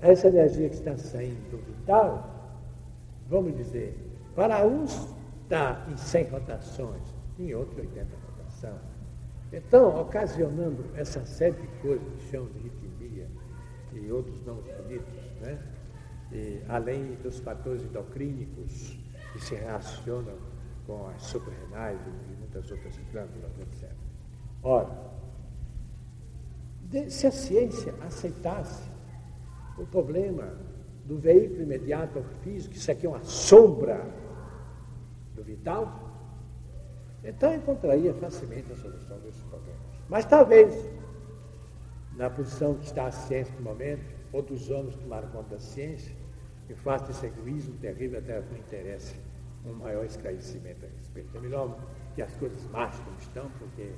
essa energia que está saindo do vital, vamos dizer, para uns está em 100 rotações, em outros 80 rotações. Então, ocasionando essa série de coisas que chamam de ritmia e outros nomes bonitos, né? E, além dos fatores endocrínicos que se relacionam com as suprarrenais e muitas outras glândulas, etc. Ora, se a ciência aceitasse o problema do veículo imediato físico, isso aqui é uma sombra do vital, então encontraria facilmente a solução desses problemas. Mas talvez, na posição que está a ciência no momento, ou dos homens tomaram conta da ciência, que faça desse egoísmo terrível até não interesse um maior esclarecimento a respeito. É melhor que as coisas marchem como estão, porque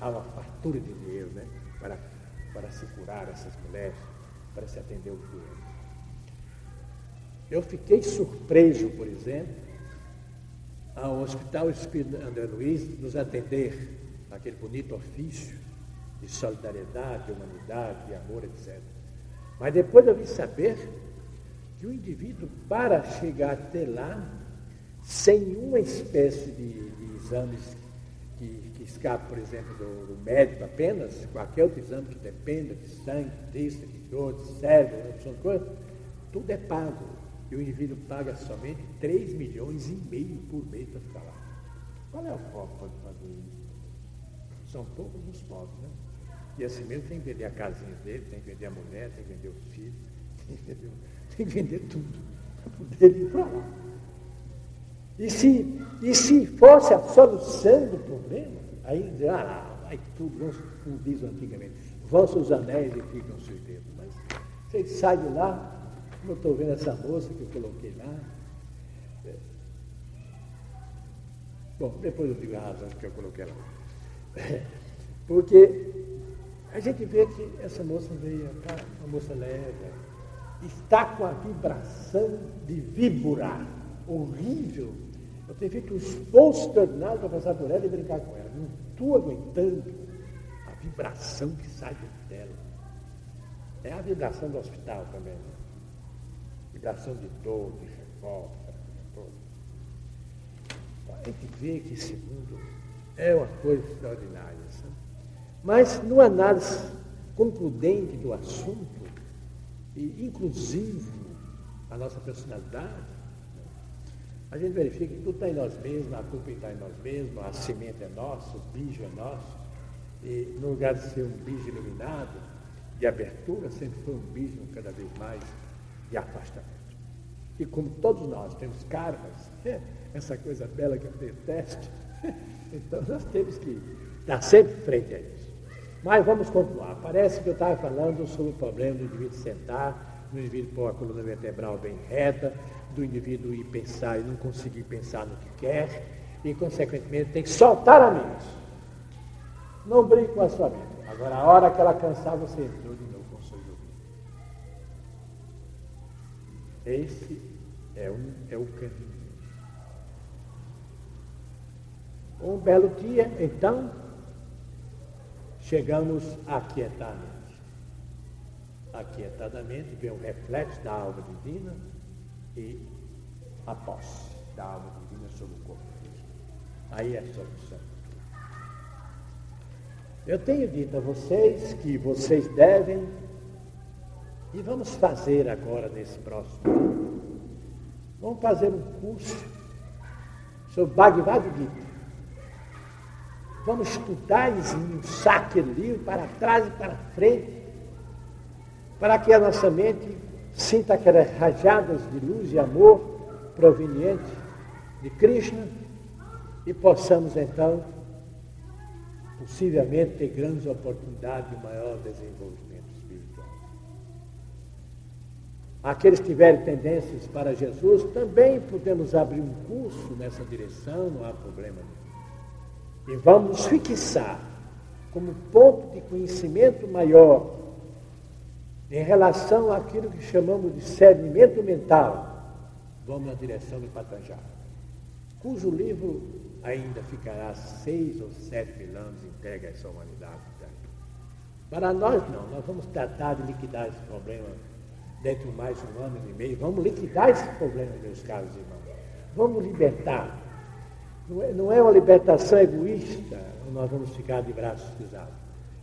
há uma fartura de dinheiro né, para, para se curar essas mulheres, para se atender o doente. Eu fiquei surpreso, por exemplo, ao Hospital Espírito André Luiz nos atender naquele bonito ofício de solidariedade, de humanidade, de amor, etc. Mas depois eu vim saber que o indivíduo, para chegar até lá, sem uma espécie de, de exames que, que escapa, por exemplo, do, do, médico apenas, qualquer outro exame que dependa de sangue, disso, de cérebro, opção de coisa, tudo é pago. E o indivíduo paga somente 3 milhões e meio por mês para ficar lá. Qual é o foco de fazer isso? São poucos os pobres, né? E assim mesmo tem que vender a casinha dele, tem que vender a mulher, tem que vender os filhos, tem que vender, tem que vender tudo para poder ir para lá. E se, e se fosse a solução do problema, aí ah, vai tudo, como diz antigamente, vossos anéis e ficam seus dedos. Você sai de lá, eu estou vendo essa moça que eu coloquei lá. Bom, depois eu digo a razão que eu coloquei lá. Porque a gente vê que essa moça veio, tá, uma moça leve, está com a vibração de víbora horrível eu tenho feito um esforço terminado para passar por ela e brincar com ela. Não estou aguentando a vibração que sai dela. É a vibração do hospital também. Né? Vibração de dor, de revolta. A gente vê que esse mundo é uma coisa extraordinária. Sabe? Mas no análise concludente do assunto, e inclusive a nossa personalidade, a gente verifica que tudo está em nós mesmos, a culpa está em nós mesmos, a semente é nossa, o bicho é nosso. E no lugar de ser um bicho iluminado, de abertura, sempre foi um bicho cada vez mais de afastamento. E como todos nós temos karmas, essa coisa bela que eu detesto, então nós temos que estar sempre frente a isso. Mas vamos continuar. Parece que eu estava falando sobre o problema do indivíduo sentar, do indivíduo pôr a coluna vertebral bem reta, do indivíduo ir pensar e não conseguir pensar no que quer, e consequentemente tem que soltar a mente. Não brinque com a sua mente. Agora, a hora que ela cansar, você entrou de novo com o seu jogo. Esse é, um, é o caminho. Um belo dia, então, chegamos aquietadamente. Aquietadamente vem o reflexo da alma divina e a posse da alma divina sobre o corpo. Aí é a solução. Eu tenho dito a vocês que vocês devem, e vamos fazer agora nesse próximo ano, vamos fazer um curso sobre Bhagavad Gita. Vamos estudar um saque livro para trás e para frente, para que a nossa mente sinta aquelas rajadas de luz e amor proveniente de Krishna e possamos então, possivelmente, ter grandes oportunidades de maior desenvolvimento espiritual. Aqueles que tiverem tendências para Jesus, também podemos abrir um curso nessa direção, não há problema nenhum. E vamos fixar como ponto de conhecimento maior em relação àquilo que chamamos de discernimento mental, vamos na direção do Patanjali, cujo livro ainda ficará seis ou sete mil anos entregue a essa humanidade. Para nós não, nós vamos tratar de liquidar esse problema dentro de mais um ano e meio. Vamos liquidar esse problema, meus caros irmãos. Vamos libertar. Não é, não é uma libertação egoísta, nós vamos ficar de braços cruzados.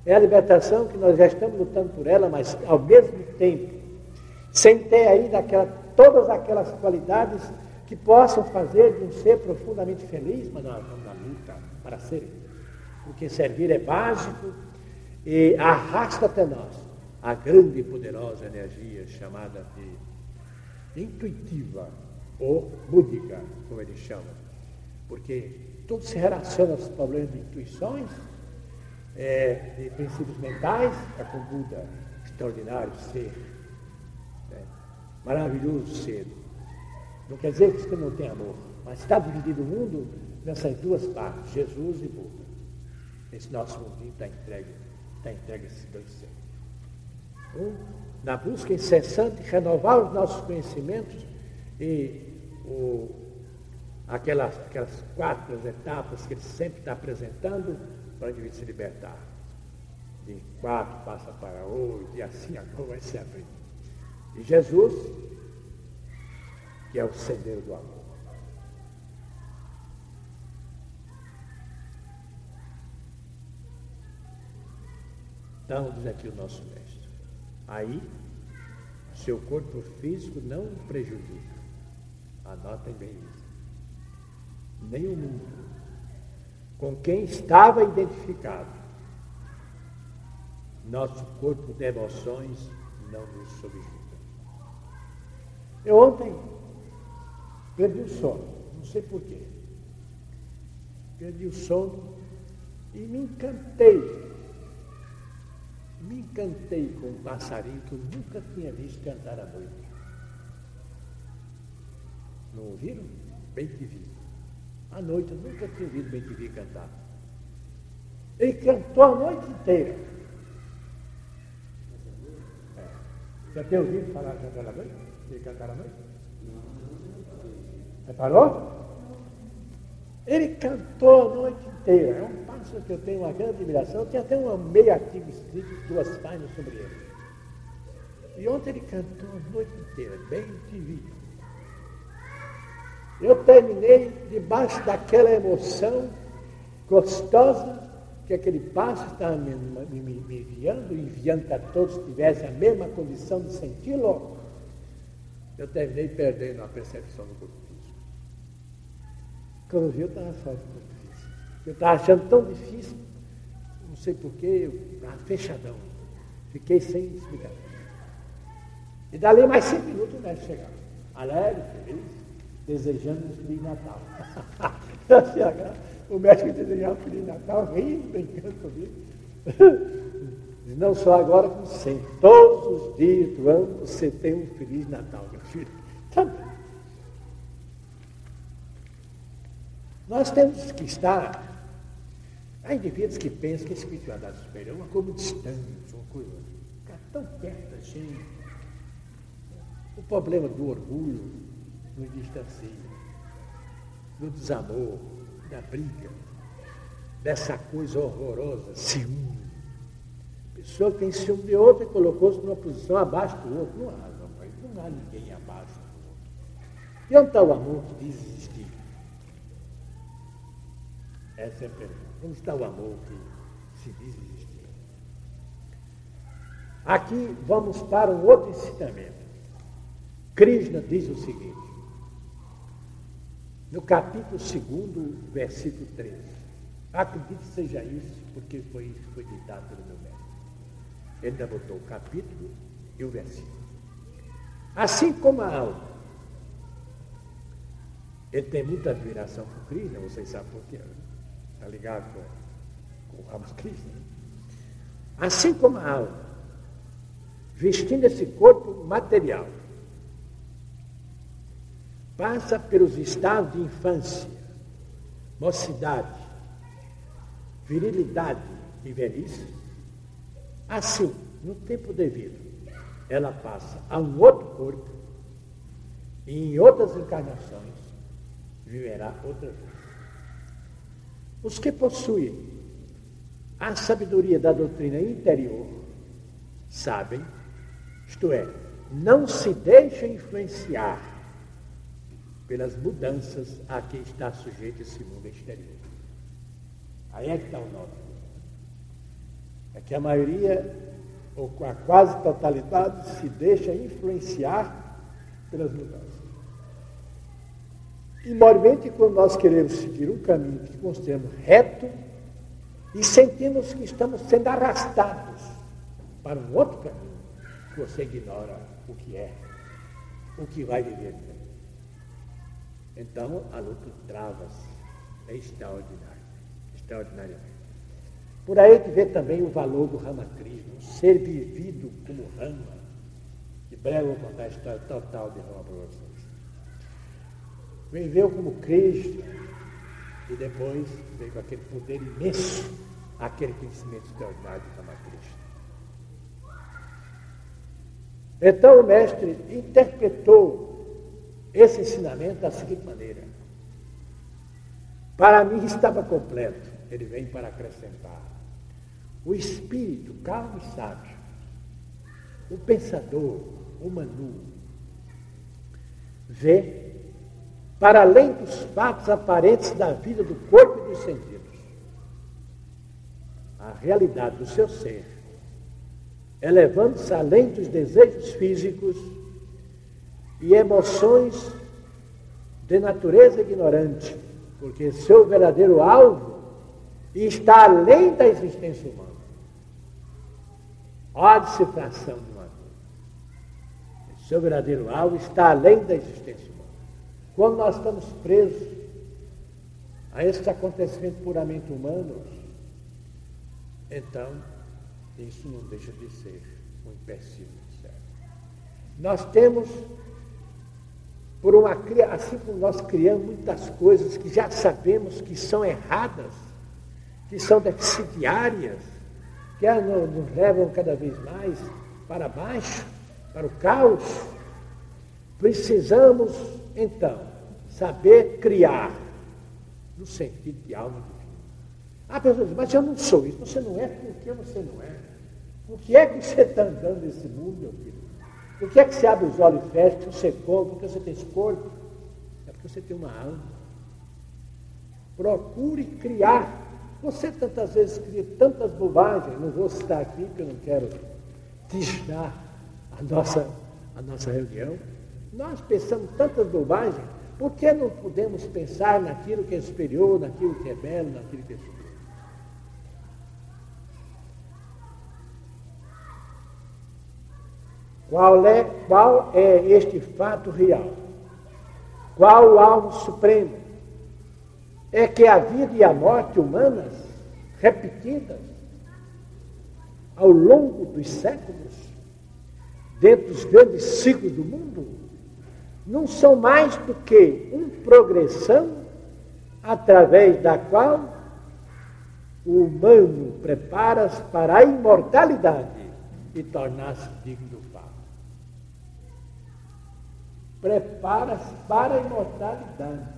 É a libertação que nós já estamos lutando por ela, mas ao mesmo tempo, sem ter ainda aquela, todas aquelas qualidades que possam fazer de um ser profundamente feliz, mas nós vamos na luta para ser. Porque servir é básico e arrasta até nós a grande e poderosa energia chamada de intuitiva ou búdica, como eles chamam. Porque tudo se relaciona aos problemas de intuições, é, de princípios mentais, com Buda, extraordinário ser, né? maravilhoso ser. Não quer dizer que você não tem amor, mas está dividido o mundo nessas duas partes, Jesus e Buda. Esse nosso mundinho está entregue, está entregue a esses dois seres na busca incessante de renovar os nossos conhecimentos e o, aquelas, aquelas quatro etapas que ele sempre está apresentando para o indivíduo se libertar. De quatro passa para oito, e assim agora vai se abrir. E Jesus, que é o sendeiro do amor. Então, diz aqui o nosso mestre. Aí, seu corpo físico não prejudica. Anotem bem isso. Nem o mundo com quem estava identificado. Nosso corpo de emoções não nos subjuga. Eu ontem perdi o sono, não sei porquê. Perdi o sono e me encantei me encantei com um passarinho que eu nunca tinha visto cantar à noite. Não ouviram? Bem te vi. À noite eu nunca tinha ouvido Bem te vi cantar. Ele cantou a noite inteira. É. Já tem ouvido falar cantar à noite? Ele cantar à noite? Reparou? Ele cantou a noite inteira. É um pássaro que eu tenho uma grande admiração. Tenho até um meio artigo escrito, duas páginas sobre ele. E ontem ele cantou a noite inteira, bem te Eu terminei debaixo daquela emoção gostosa que aquele pássaro estava me, me, me enviando, enviando para todos que tivessem a mesma condição de senti-lo. Eu terminei perdendo a percepção do corpo. Quando eu vi, eu estava fora do difícil. Eu estava achando tão difícil, não sei porquê, eu estava fechadão. Fiquei sem explicação. E dali mais cinco minutos o médico chegava. Alegre, feliz, desejando um Feliz Natal. o médico desejava um Feliz Natal, rindo, brincando comigo. Não só agora, como sempre. Todos os dias do ano você tem um Feliz Natal, meu filho. Tá Nós temos que estar. Há indivíduos que pensam que a espiritualidade superior é uma coisa distante, uma coisa ficar tão perto da gente. O problema do orgulho nos distancia, do desamor, da briga, dessa coisa horrorosa, ciúme. A pessoa tem ciúme de outra e colocou-se numa posição abaixo do outro. Não há, não, não há ninguém abaixo do outro. E onde está o amor que diz? Essa é a pergunta. Onde está o amor que se diz existir? Aqui vamos para um outro ensinamento. Krishna diz o seguinte, no capítulo 2, versículo 13. Acredito que seja isso, porque foi isso que foi ditado pelo meu mestre. Ele ainda botou o capítulo e o versículo. Assim como a alma, ele tem muita admiração por Krishna, vocês sabem por quê. Né? está ligado com, com o Ramakrishna. Assim como a alma, vestindo esse corpo material, passa pelos estados de infância, mocidade, virilidade e velhice, assim, no tempo devido, ela passa a um outro corpo e em outras encarnações viverá outra vez. Os que possuem a sabedoria da doutrina interior sabem, isto é, não se deixa influenciar pelas mudanças a que está sujeito esse mundo exterior. Aí é que está o nome. É que a maioria, ou a quase totalidade, se deixa influenciar pelas mudanças. E, mormente, quando nós queremos seguir um caminho que consideramos reto e sentimos que estamos sendo arrastados para um outro caminho, você ignora o que é, o que vai viver. Então, a luta trava-se. É extraordinário, extraordinariamente. Por aí que vê também o valor do Ramakrishna, um ser vivido como Rama. De breve eu vou contar a história total de Rama para vocês viveu como Cristo e depois veio com aquele poder imenso, aquele conhecimento extraordinário de Ramakrishna. Então o mestre interpretou esse ensinamento da seguinte maneira. Para mim estava completo, ele vem para acrescentar. O espírito calmo e sábio, o pensador, o manu, vê para além dos fatos aparentes da vida do corpo e dos sentidos. A realidade do seu ser, elevando-se além dos desejos físicos e emoções de natureza ignorante, porque seu verdadeiro alvo está além da existência humana. Olha a decifração de uma coisa. Seu verdadeiro alvo está além da existência humana. Quando nós estamos presos a esses acontecimentos puramente humanos, então isso não deixa de ser um empecilho certo. Nós temos, por uma assim como nós criamos muitas coisas que já sabemos que são erradas, que são deficitárias, que nos levam cada vez mais para baixo, para o caos, precisamos então, saber criar no sentido de alma divina. A pessoa diz, mas eu não sou isso. Você não é porque você não é. Por que é que você está andando nesse mundo, meu filho? Por que é que você abre os olhos e fecha, que você come, porque você tem esse corpo? É porque você tem uma alma. Procure criar. Você tantas vezes cria tantas bobagens, não vou citar aqui, porque eu não quero tisnar a nossa, a nossa reunião. Nós pensamos tantas bobagens, por que não podemos pensar naquilo que é superior, naquilo que é belo, naquilo que é superior? Qual é, qual é este fato real? Qual o alvo supremo? É que a vida e a morte humanas, repetidas ao longo dos séculos, dentro dos grandes ciclos do mundo, não são mais do que uma progressão através da qual o humano prepara-se para a imortalidade e tornar-se digno do Pai. Prepara-se para a imortalidade.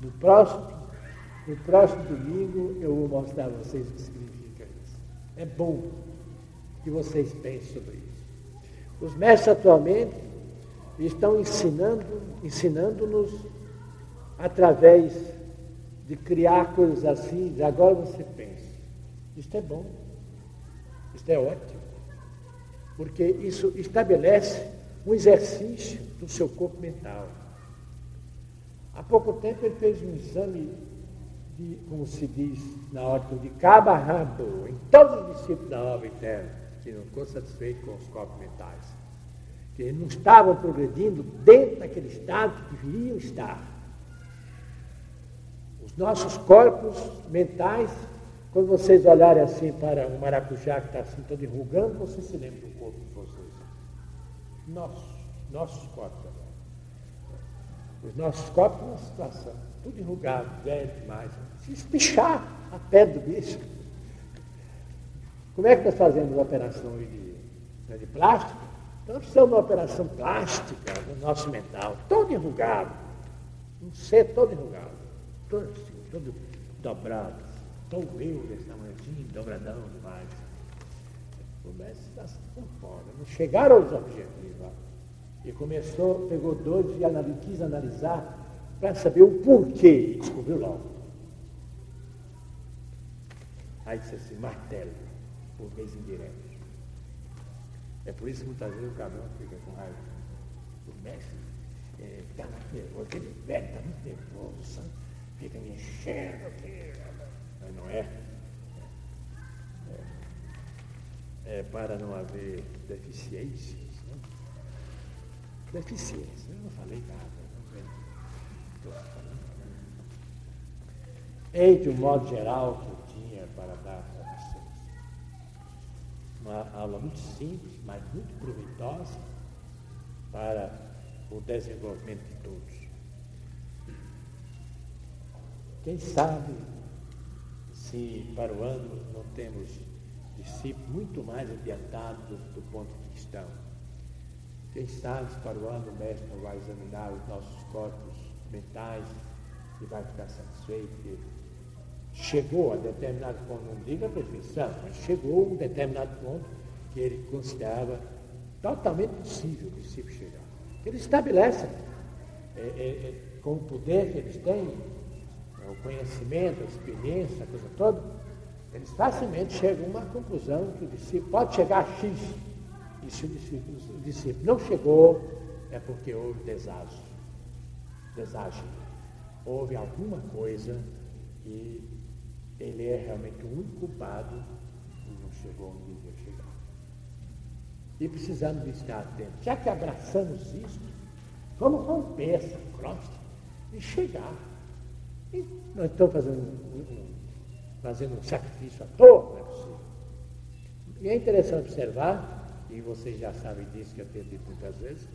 No próximo, no próximo domingo eu vou mostrar a vocês o que significa isso. É bom que vocês pensem sobre isso. Os mestres atualmente estão ensinando, ensinando-nos através de criar coisas assim, agora você pensa. Isto é bom, isto é ótimo, porque isso estabelece um exercício do seu corpo mental. Há pouco tempo ele fez um exame de, como se diz na ordem, de cabo a rabo, em todos os discípulos da obra eterna, que não ficou satisfeito com os corpos mentais que não estavam progredindo dentro daquele estado que deveriam estar. Os nossos corpos mentais, quando vocês olharem assim para um maracujá que está assim todo enrugando, vocês se lembram do corpo de vocês. Nossos, nossos corpos Os nossos corpos numa situação, tudo enrugado, velho demais. Se espichar a pé do bicho. Como é que nós fazemos a operação de, né, de plástico? Então, precisamos de uma operação plástica do nosso mental, todo enrugado, um ser todo enrugado, todo assim, todo dobrado, todo eu desse tamanhozinho, dobradão demais. O mestre está se conforme, não chegaram aos objetivos. E começou, pegou dois e quis analisar para saber o porquê. Descobriu logo. Aí disse assim, martelo, por vez indireto. É por isso que muitas vezes o cabrão fica com raiva do mestre. Está é, muito nervoso, aquele velho está muito nervoso, sabe? fica me enchendo aqui. Mas não é. é. É para não haver deficiências. Né? Deficiências, eu não falei nada. Não Ei, de um modo geral, que eu tinha para dar. Uma aula muito simples, mas muito proveitosa para o desenvolvimento de todos. Quem sabe se para o ano não temos discípulos muito mais adiantados do, do ponto de vista. Quem sabe se para o ano o mestre vai examinar os nossos corpos mentais e vai ficar satisfeito chegou a determinado ponto, não diga a perfeição, mas chegou a um determinado ponto que ele considerava totalmente possível o discípulo chegar. Eles estabelecem, é, é, é, com o poder que eles têm, é, o conhecimento, a experiência, a coisa toda, eles facilmente chegam a uma conclusão que o discípulo pode chegar a X. E se o discípulo, o discípulo não chegou, é porque houve deságio. Deságio. Houve alguma coisa e ele é realmente único culpado e não chegou onde devia chegar. E precisamos estar atentos. Já que abraçamos isso, vamos romper essa crosta e chegar e não estou fazendo, fazendo um sacrifício à toa, não é possível. E é interessante observar, e vocês já sabem disso que eu tenho dito muitas vezes,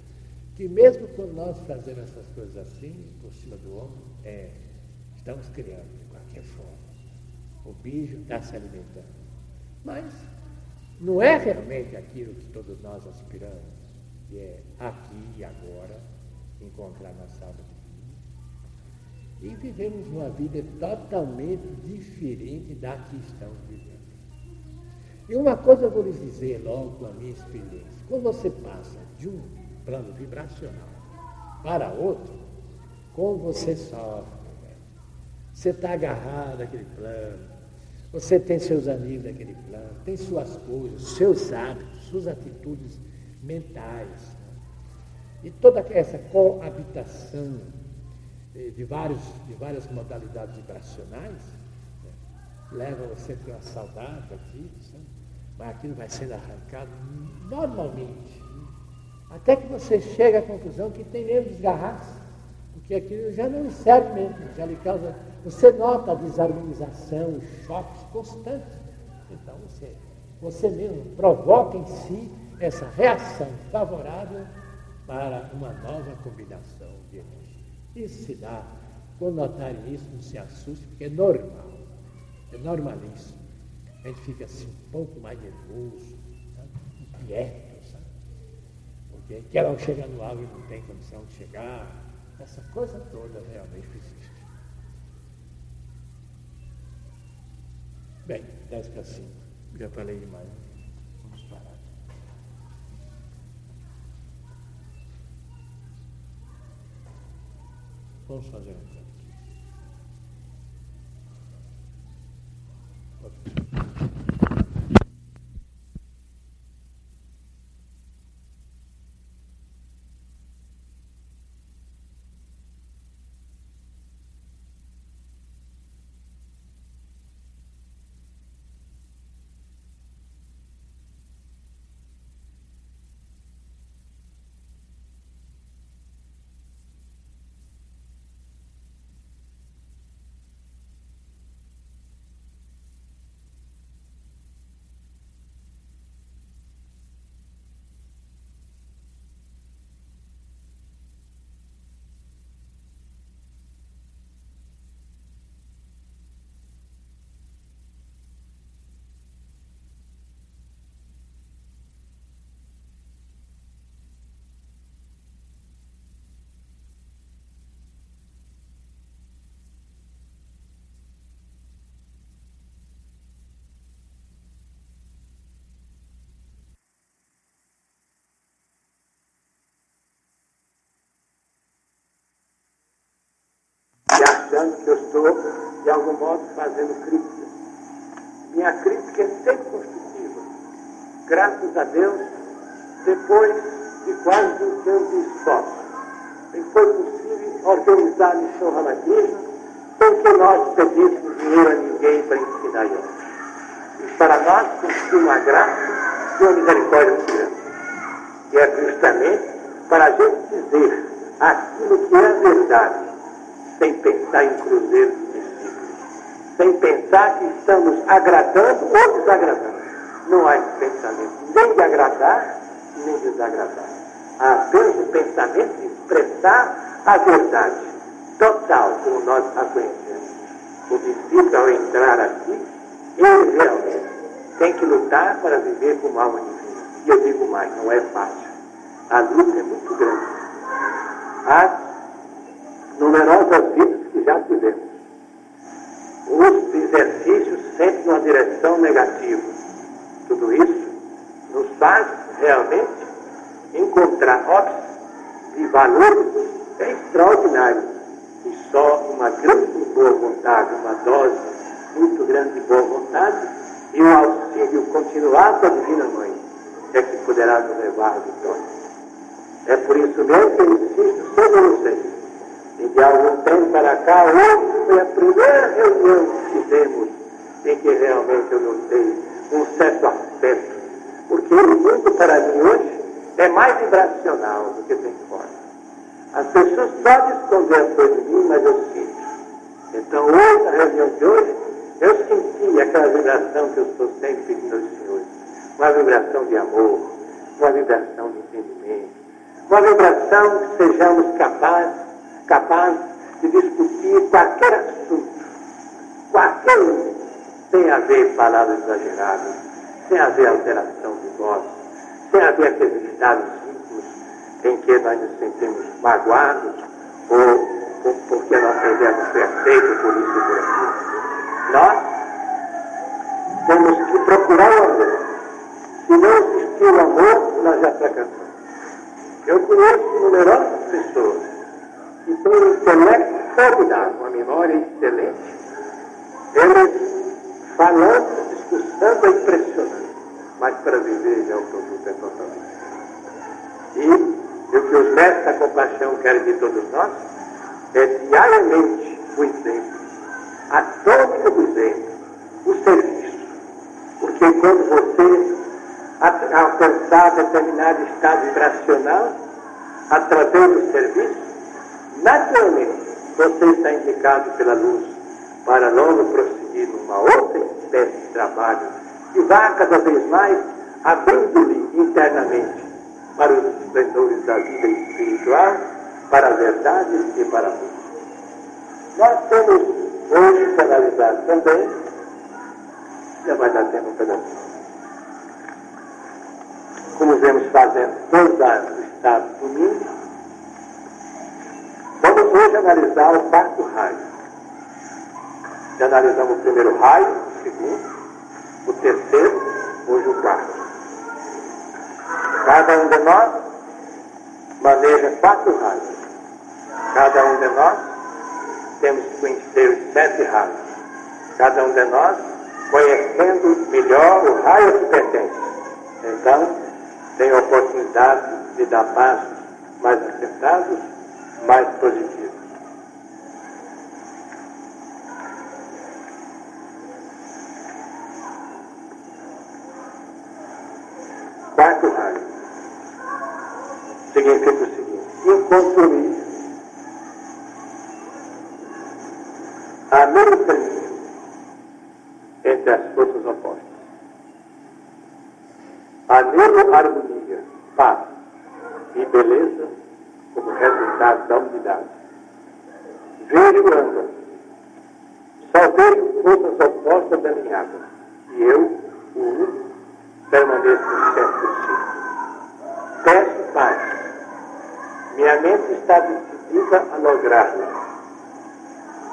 que mesmo quando nós fazemos essas coisas assim, por cima do ombro, é, estamos criando de qualquer forma. O bicho está se alimentando. Mas não é realmente aquilo que todos nós aspiramos, que é aqui e agora encontrar nossa alma e vivemos uma vida totalmente diferente da que estamos vivendo. E uma coisa eu vou lhes dizer logo com a minha experiência. Quando você passa de um plano vibracional para outro, como você sofre, você está agarrado àquele plano, você tem seus amigos daquele plano, tem suas coisas, seus hábitos, suas atitudes mentais. E toda essa coabitação de, vários, de várias modalidades vibracionais, né, leva você para uma saudade aqui, sabe? mas aquilo vai sendo arrancado normalmente. Né? Até que você chega à conclusão que tem mesmo desgarrar-se, porque aquilo já não serve mesmo, já lhe causa. Você nota a desarmonização, os choques constantes. Então você, você mesmo provoca em si essa reação favorável para uma nova combinação de energia. Isso se dá. Quando notarem isso, não se assuste, porque é normal. É normalíssimo. A gente fica assim um pouco mais nervoso, sabe? inquieto, sabe? Porque quer chegar no alvo e não tem condição de chegar. Essa coisa toda realmente existe. Bem, 10 para 5. Já falei demais. Vamos fazer um estou, de algum modo, fazendo crítica. Minha crítica é sempre construtiva. Graças a Deus, depois de quase 20 anos de esforço, foi possível organizar a missão Ramakrishna sem que nós pedíssemos dinheiro a ninguém para ensinar yoga. E para nós consistiu uma graça e uma misericórdia muito grande. E é justamente para a gente dizer aquilo que é verdade, sem pensar em cruzeiros discípulos, sem pensar que estamos agradando ou desagradando. Não há esse pensamento nem de agradar, nem de desagradar. Há apenas o pensamento de expressar a verdade total, como nós a conhecemos. O discípulo, ao entrar aqui, ele realmente tem que lutar para viver como alma divina. E eu digo mais, não é fácil. A luta é muito grande. Há numerosas vidas que já tivemos. Os exercícios sempre numa direção negativa. Tudo isso nos faz realmente encontrar óbitos de valores extraordinários. E só uma grande boa vontade, uma dose muito grande de boa vontade e um auxílio continuado da Divina Mãe é que poderá nos levar à vitória. É por isso mesmo que eu insisto sobre vocês. E de algum tempo para cá, hoje foi a primeira reunião que fizemos em que realmente eu notei um certo aspecto. Porque o mundo para mim hoje é mais vibracional do que tem fora. As pessoas podem esconder a coisa de mim, mas eu sinto. Então hoje, na reunião de hoje, eu senti aquela vibração que eu estou sempre pedindo aos senhores. Uma vibração de amor, uma vibração de entendimento, uma vibração que sejamos capazes, capazes de discutir qualquer assunto, qualquer um, sem haver palavras exageradas, sem haver alteração de voz, sem haver aqueles estados íntimos em que nós nos sentimos magoados ou, ou porque não foi aceita por isso ou por aquilo. Nós temos que procurar o amor. Se não existir o amor, nós já fracassamos. Eu conheço numerosas pessoas têm um intelecto formidável, uma memória excelente. Eles falando, discussando é impressionante, mas para viver já o produto é totalmente. E, e o que os mestres da compaixão querem de todos nós é diariamente o exemplo, a tônica do exemplo, o serviço. Porque quando você alcançar determinado estado vibracional através do serviço, naturalmente você está indicado pela luz para logo prosseguir numa outra espécie de trabalho que vá cada vez mais abrindo-lhe internamente para os esplendores da vida espiritual, para a verdade e para a luz. Nós temos hoje que analisar também, já vai dar tempo um pedacinho como vemos fazendo todos os estados do mundo, vamos hoje analisar o quarto raio. Já analisamos o primeiro raio, o segundo, o terceiro, hoje o quarto. Cada um de nós maneja quatro raios. Cada um de nós temos que conhecer os sete raios. Cada um de nós conhecendo melhor o raio que pertence. Então, tem a oportunidade de dar passos mais acertados, mais positivos. Quarto raio significa o seguinte: incompromisso. A caminho entre as forças opostas. A harmonia, paz e beleza como resultado da unidade. Vejo ambas. Só vejo forças opostas água. E eu, o único, permaneço certo sim. Peço paz. Minha mente está decidida a lográ-la.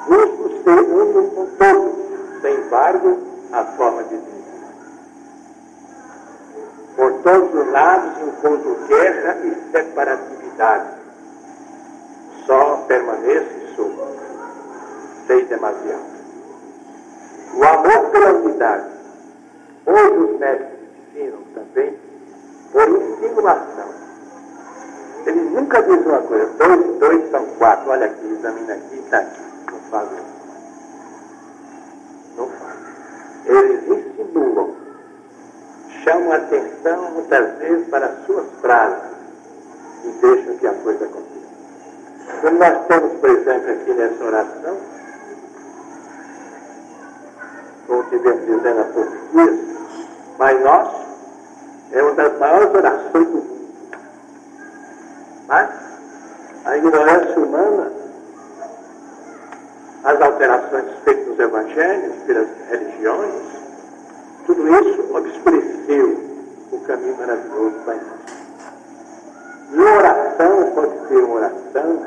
Busco ser uno com todos, sem embargo, a forma de Deus. Por todos os lados encontro guerra e separatividade. Só permaneço e sou. Sei em demasiado. O amor pela unidade. Hoje os mestres ensinam também por insinuação. Eles nunca dizem uma coisa, dois, dois são quatro, olha aqui, examina aqui, está aqui. Não fazem Não fazem. Eles insinuam, chamam a atenção muitas vezes para as suas frases e deixam que a coisa aconteça. Quando nós temos, por exemplo, aqui nessa oração, como tivemos dizendo há poucos dias, mas nós é uma das maiores orações do mundo. Mas a ignorância humana, as alterações feitas nos evangelhos, pelas religiões, tudo isso obscureceu o caminho maravilhoso para nós. E oração pode ser uma oração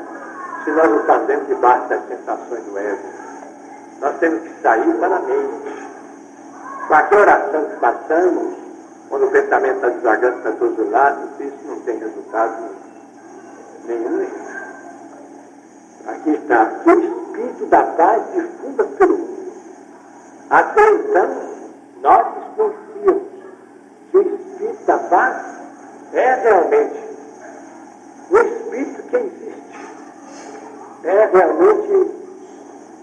se nós o fazemos debaixo das sensações do ego. Nós temos que sair para a mente. Qualquer oração que façamos, quando o pensamento está desagando para todos os lados, isso não tem resultado nenhum. Aqui está, que o Espírito da paz difunda mundo. Até então, nós desconfiamos que o Espírito da paz é realmente o Espírito que existe é realmente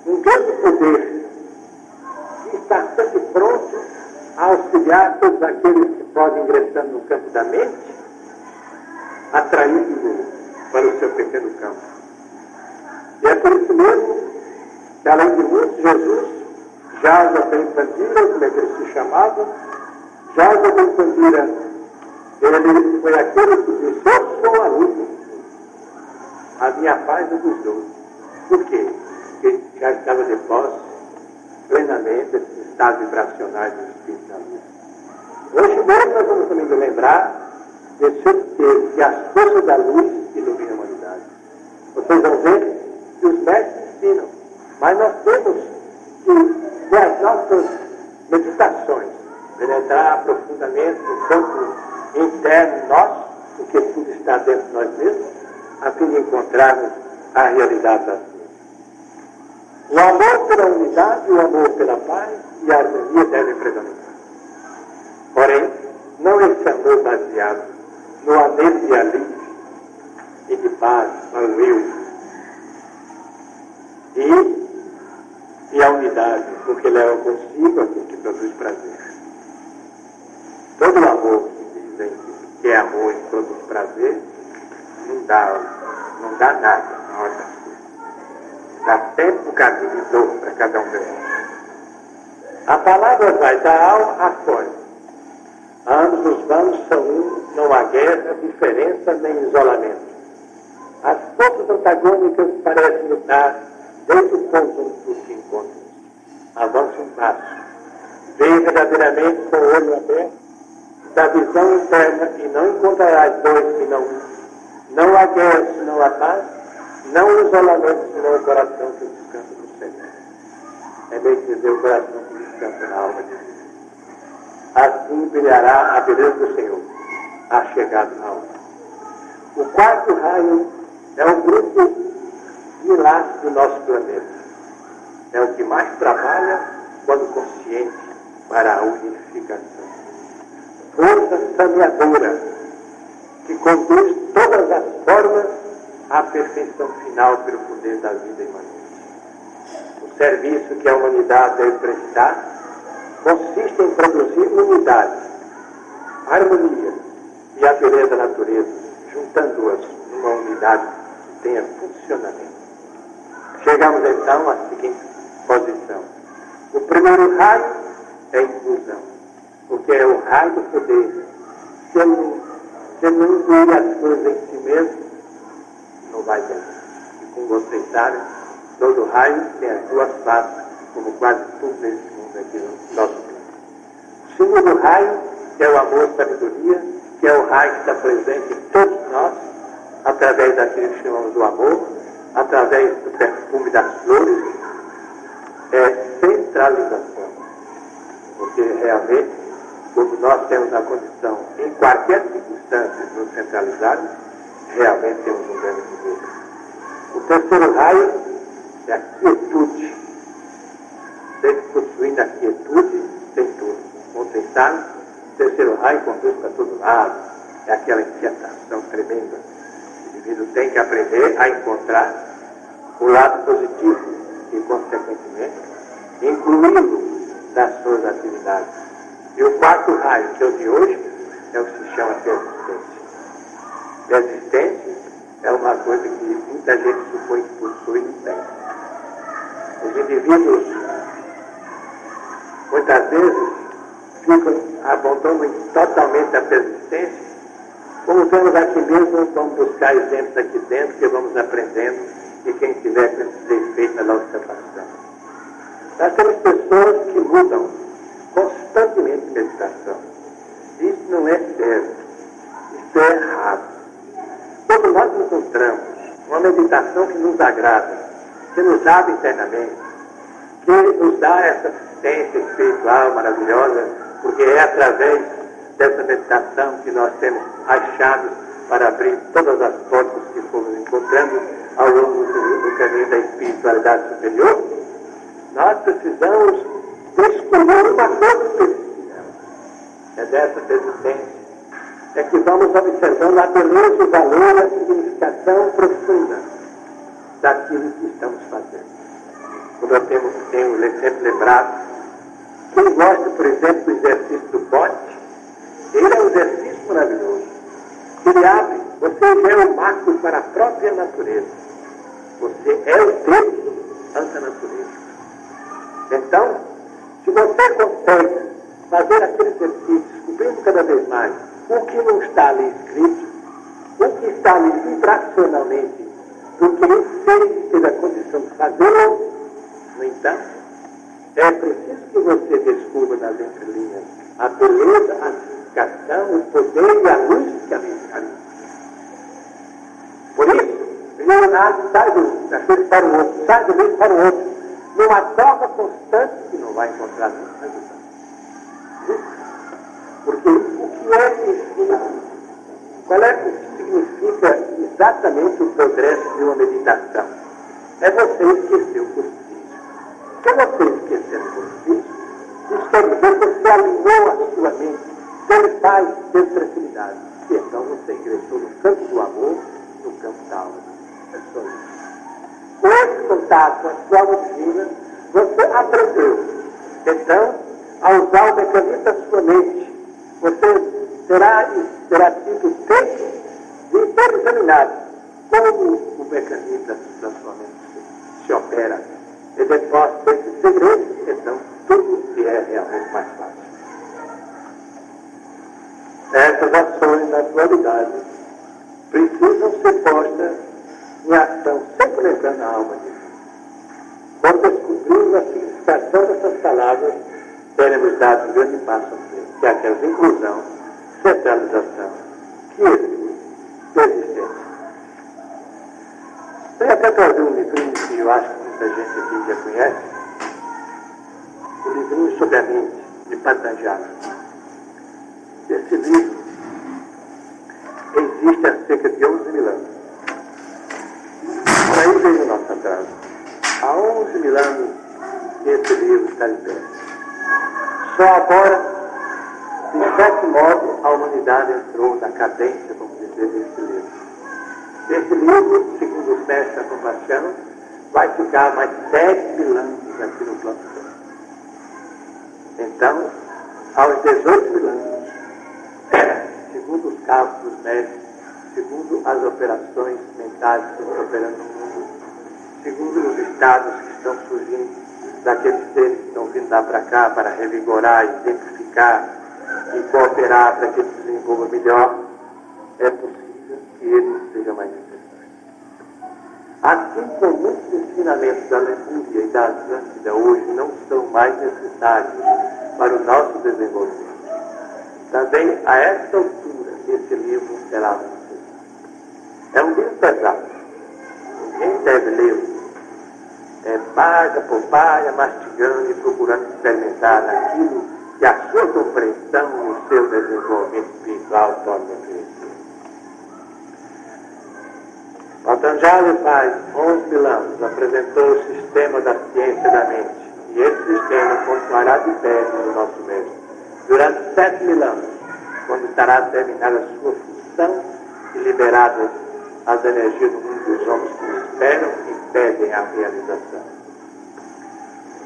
um grande poder que está sempre pronto a auxiliar todos aqueles que podem ingressando no campo da mente, atraindo o pequeno campo. E é por isso mesmo que, além de muitos, Jesus já a Bempandira, como é que ele se chamava, já a Bempandira, ele foi aquele que disse, eu sou a a minha paz é dos outros. Por quê? Porque já estava de posse plenamente esses estados vibracionais do Espírito da Luz. Hoje mesmo nós vamos também lembrar desse certeza que as forças da luz. Vocês vão ver que os mestres ensinam, mas nós temos que, com as nossas meditações, penetrar profundamente no campo interno nosso, porque tudo está dentro de nós mesmos, a fim de encontrarmos a realidade das coisas. O amor pela unidade, o amor pela paz e a harmonia devem prevalecer. Porém, não esse amor baseado no anelo de alívio e de paz para o eu. E, e a unidade, porque leva consigo aquilo que produz prazer. Todo amor que dizem que é amor e produz prazer, não dá, não dá nada na hora das coisas. Dá tempo caminho de dor para cada um deles. A palavra vai da alma à fora. Ambos os vãos são um, não há guerra, diferença nem isolamento. As forças antagônicas parecem lutar desde o ponto onde se encontram. Avance um passo. Veja verdadeiramente com o olho aberto da visão interna e não encontrarás dois senão um não há guerra senão a paz, não o isolamento senão o coração que descansa no Senhor. É bem dizer o coração que descansa na alma de Deus. Assim brilhará a beleza do Senhor, a chegada na alma. O quarto raio é o grupo milagre do nosso planeta. É o que mais trabalha quando consciente para a unificação. Força saneadora que conduz todas as formas à perfeição final pelo poder da vida imanente. O serviço que a humanidade deve prestar consiste em produzir unidade, harmonia e a beleza da natureza, juntando-as numa unidade tenha funcionamento. Chegamos então à seguinte posição. O primeiro raio é a inclusão, porque é o raio do poder. Se você não incluir as coisas em si mesmo, não vai bem. E como vocês sabem, todo raio tem as duas faces, como quase tudo nesse mundo aqui no nosso mundo. O segundo raio, é o amor e sabedoria, que é o raio que está presente em todos nós, através daquilo que chamamos do amor, através do perfume das flores, é centralização. Porque realmente quando nós temos a condição, em qualquer circunstância, de nos centralizarmos, realmente temos um grande poder. O terceiro raio é a quietude, possuindo a quietude, tem tudo. Vocês sabem, o terceiro raio conduz para todo lado. É aquela inquietação tremenda. Indivíduo tem que aprender a encontrar o lado positivo e, consequentemente, incluí-lo nas suas atividades. E o quarto raio, que é o de hoje, é o que se chama persistência. Persistência é uma coisa que muita gente supõe que possui e não tem. Os indivíduos, muitas vezes, ficam, abandonam totalmente a persistência. Como vemos aqui mesmo, vamos buscar exemplos aqui dentro que vamos aprendendo e quem tiver com esse defeito na observação. Nós temos pessoas que mudam constantemente meditação. Isso não é certo. Isso é errado. Quando nós encontramos uma meditação que nos agrada, que nos abre internamente, que nos dá essa assistência espiritual maravilhosa, porque é através dessa meditação que nós temos as chaves para abrir todas as portas que fomos encontrando ao longo do, do caminho da espiritualidade superior, nós precisamos escolher uma coisa específica. É dessa persistência é que vamos observando a beleza, o valor, a significação profunda daquilo que estamos fazendo. Como eu tenho, tenho sempre lembrado, quem gosta, por exemplo, do exercício do bote, ele é um exercício maravilhoso. Ele abre, você é o marco para a própria natureza. Você é o Deus ante a natureza. Então, se você consegue fazer aquele exercício, descobrindo cada vez mais o que não está ali escrito, o que está ali vibracionalmente, do que ele fez teve a condição de fazê-lo, no entanto, é preciso que você descubra nas entrelinhas a beleza, a significação, o poder e a luz que ali está. Por isso, Leonardo sai do, daquele para o outro, sai do meio para o outro, numa troca constante que não vai encontrar nunca. Porque o que é que qual é o que significa exatamente o progresso de uma meditação? É você esquecer o físico. Se você esquecer o físico, isso quer dizer que você alinhou a sua mente, paz, deu tranquilidade. Então você ingressou no campo do amor, no campo da alma. É só isso. Com esse contato com a sua alma divina, você aprendeu. Então, a usar o mecanismo da sua mente, você terá, terá sido feito e ser examinado como o mecanismo da, da sua mente se opera. E depois desse segredo, então, tudo se é realmente mais fácil. Essas ações na atualidade precisam ser postas em ação, sempre lembrando a alma de Deus. Quando descobrimos a significação dessas palavras, teremos dado um grande passo à frente, que é aquela inclusão, centralização, quietude, persistência. Vou até trazer um livrinho que eu acho que muita gente aqui já conhece, o livrinho sobre a mente, de Patanjali. Esse livro existe há cerca de 11 mil anos. Por aí veio o nosso atraso. Há 11 mil anos esse livro está pé. Só agora, de certo modo, a humanidade entrou na cadência, vamos dizer, desse livro. Esse livro, segundo os mestres compaixão, vai ficar mais 7 mil anos aqui no plano Então, aos 18 mil anos, segundo os cálculos médicos, segundo as operações mentais que estão operando no mundo, segundo os estados que estão surgindo daqueles seres que estão vindo lá para cá para revigorar, exemplificar e cooperar para que se desenvolva melhor, é possível que ele seja mais necessário. Assim como muitos ensinamentos da Lemúria e da Atlântida hoje não são mais necessários para o nosso desenvolvimento. Também a altura esse livro será necessário. É um livro pesado. Ninguém deve lê-lo é, página por página, mastigando e procurando experimentar naquilo que a sua compreensão e o seu desenvolvimento espiritual torna crescer. Patanjali faz 11 mil anos apresentou o sistema da ciência da mente E esse sistema continuará de pé no nosso meio durante sete mil anos, quando estará terminada a sua função e liberadas as energias do mundo dos homens que esperam e pedem a realização.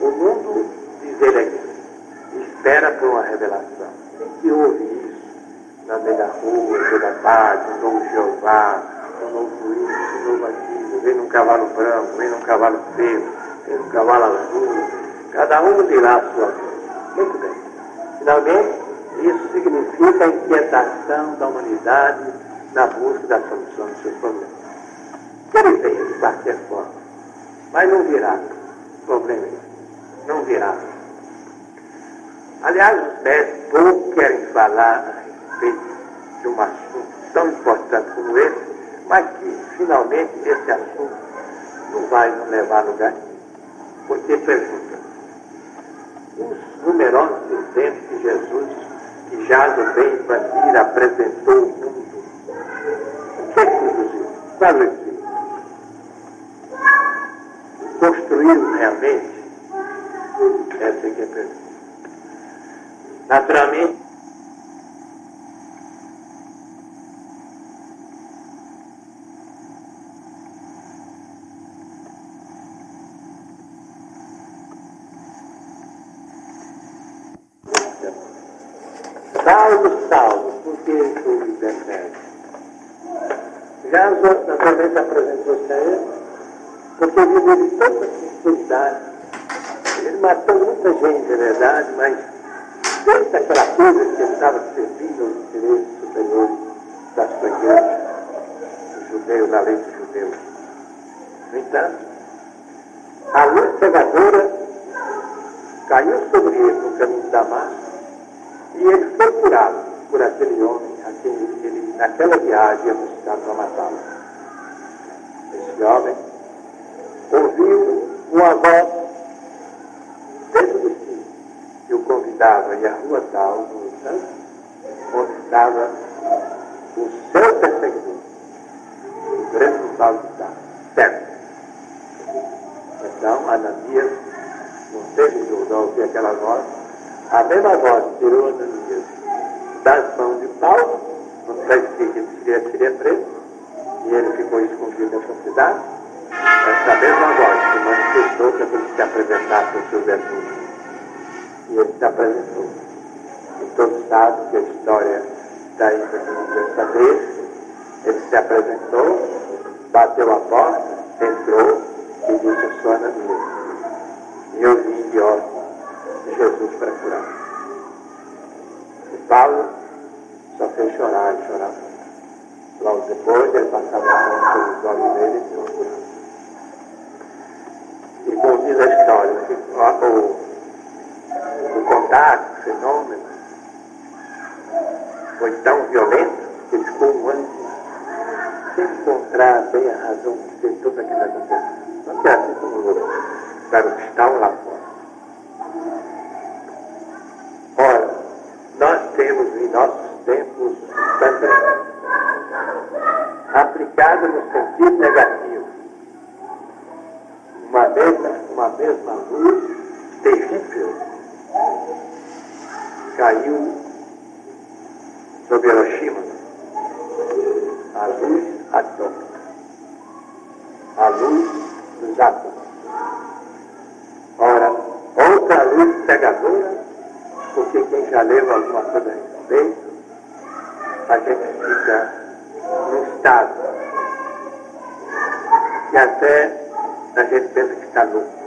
O mundo, diz ele aqui, espera por uma revelação. Quem que ouve isso na meia da rua, toda tarde, um novo Jeová, um novo isso, um novo aquilo, vem num cavalo branco, vem num cavalo preto, vem num cavalo azul, cada um dirá a sua vida. Muito bem. Finalmente, isso significa a inquietação da humanidade na busca da solução dos seus problemas. Ele vem de qualquer forma, mas não virá problema, não virá. Aliás, os médicos pouco querem falar a respeito de um assunto tão importante como esse, mas que finalmente esse assunto não vai nos levar a lugar. Porque pergunta, os numerosos exemplos que Jesus, que já no bem infantil apresentou ao mundo, o que é que produziu? Qual é o Construíram realmente? Essa é que é a pergunta. Naturalmente, Salvo, salvo, porque tu me persegue. Já naturalmente apresentou-se a ele, porque viveu tanta sinceridade. Ele matou muita gente, é verdade, mas desde aquela que ele estava servindo aos interesses superiores da sua igreja, dos judeus, da lei dos judeus. No entanto, a luz cegadora caiu sobre ele no caminho de Damasco e ele foi curado por aquele homem a quem ele, naquela viagem, ia buscar matá-lo. Esse homem ouviu uma voz dentro de si que o convidava a rua tal, no entanto, onde estava o seu perseguidor, o grande Paulo de Tarso, certo. Então, Ananias não teve dúvida ao ouvir aquela voz, a mesma voz tirou Ananias das mãos de Paulo, não está escrito que ele seria, preso, e ele ficou escondido nessa cidade. Essa mesma voz que manifestou que ele se apresentasse aos seus verduros. E ele se apresentou. E todos sabem que a história da não quer saber. Ele se apresentou, bateu a porta, entrou e disse: Eu sou Ananias. E eu vim de ordem de Jesus para curar. E Paulo só fez chorar e chorar. Logo depois ele passava a mão pelos olhos dele e ficou curado. E diz a história, o, o contato, o fenômeno, foi tão violento que ficou um ano sem encontrar bem a razão de ter tudo aquilo acontecido. Não é assim como outros, para o que estão lá fora. Ora, nós temos em nossos tempos também aplicado no sentido negativo uma mesma, uma mesma luz terrível caiu sobre Hiroshima. A luz atômica. A luz dos átomos. Ora, outra luz cegadora, porque quem já leu alguma coisa a respeito, a gente fica num estado que até a gente pensa que está louco.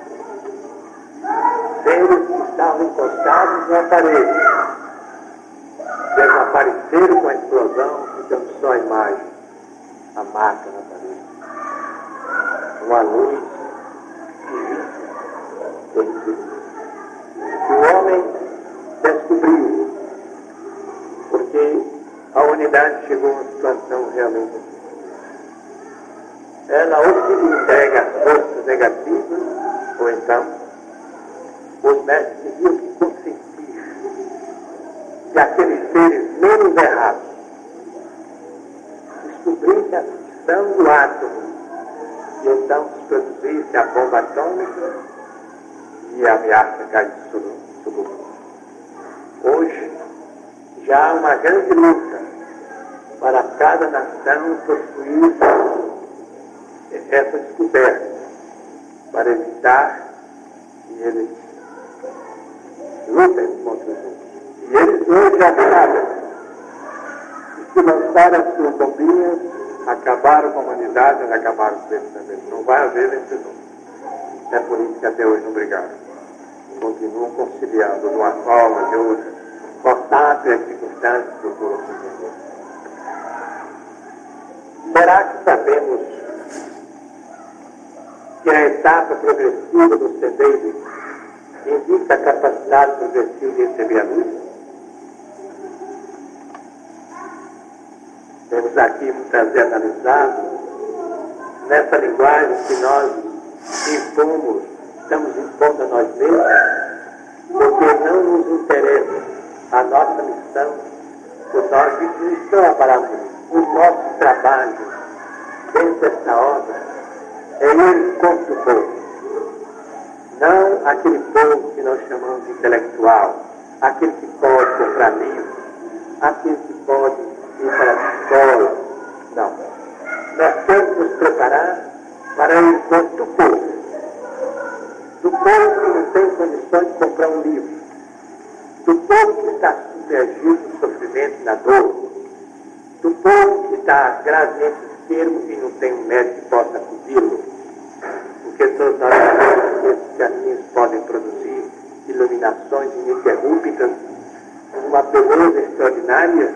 Seres que estavam encostados no aparelho desapareceram com a explosão, ficando só a imagem, a marca na parede. Uma luz. Que o homem descobriu, porque a humanidade chegou a uma situação realmente ela ou se entrega às forças negativas, ou então os mestres teriam que consentir que aqueles seres menos errados descobrissem a ficção do átomo e então se produzisse a bomba atômica e a ameaça cair sobre, sobre o mundo. Hoje, já há uma grande luta para cada nação possuir essa descoberta, para evitar que eles lutem contra outros. E eles hoje que se lançarem as suas bombinhas, acabaram com a humanidade, acabaram com eles também. Não vai haver vencedor. É por isso que até hoje não brigaram continuam conciliando de uma forma, de outra, constante as circunstâncias procuram se entender. Será que sabemos que a etapa progressiva do cedeiro indica a capacidade progressiva de receber a luz? Temos aqui muitas vezes analisado nessa linguagem que nós impomos estamos impondo a nós mesmos, porque não nos interessa a nossa missão, o nosso missão, a palavra, o nosso trabalho dentro desta obra é ir contra o povo. Não aquele povo que nós chamamos de intelectual, aquele que pode comprar livros, aquele que pode ir para a escola. Não. Nós temos que nos preparar para ir contra o povo do povo que não tem condições de comprar um livro, do povo que está submergido no sofrimento e na dor, do povo que está gravemente enfermo e não tem um médico que possa acudir-lo, porque todos nós sabemos que esses caminhos podem produzir iluminações ininterruptas, uma beleza extraordinária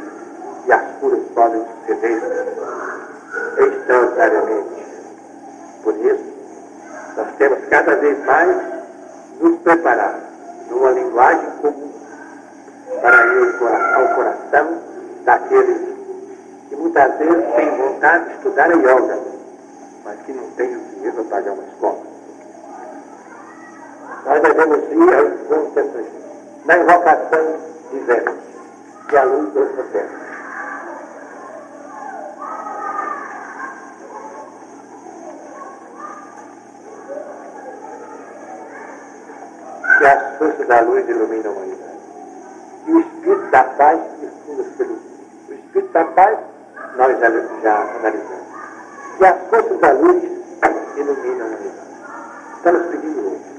e as curas podem suceder extraordinariamente. Por isso, nós temos cada vez mais nos preparar numa linguagem comum para ir ao coração daqueles que muitas vezes têm vontade de estudar a yoga, mas que não têm o dinheiro para pagar uma escola. Nós devemos ir ao encontro dessa gente, na invocação de Vênus, que é a luz do terra. as forças da luz iluminam a humanidade. E o Espírito da paz difunda pelo O Espírito da paz, nós já, já analisamos. E as forças da luz iluminam a humanidade. Estamos pedindo hoje.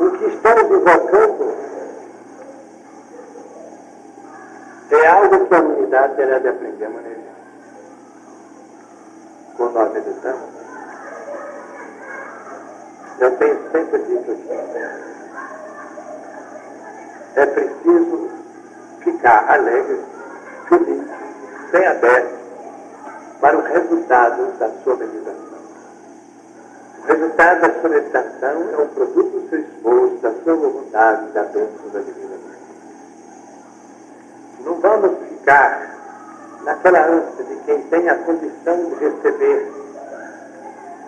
O que estamos invocando é algo que a humanidade terá de aprender a manejar. Quando nós meditamos, eu tenho sempre dito aqui. É preciso ficar alegre, feliz, bem aberto para o resultado da sua meditação. O resultado da sua meditação é um produto do seu esforço, da sua vontade, da bênção da divina Não vamos ficar naquela ânsia de quem tem a condição de receber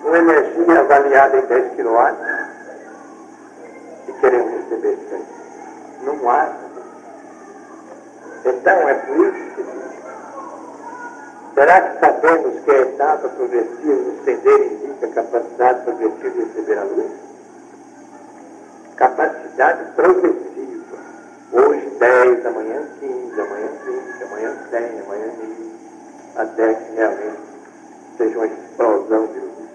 uma energia avaliada em 10 kW e queremos receber 100. Não há. Então é por isso que Será que sabemos que a etapa progressiva do estender indica capacidade progressiva de receber a luz? Capacidade progressiva. Hoje 10, amanhã 15, amanhã 20, amanhã 100, amanhã 1000, até que realmente seja uma explosão de luz.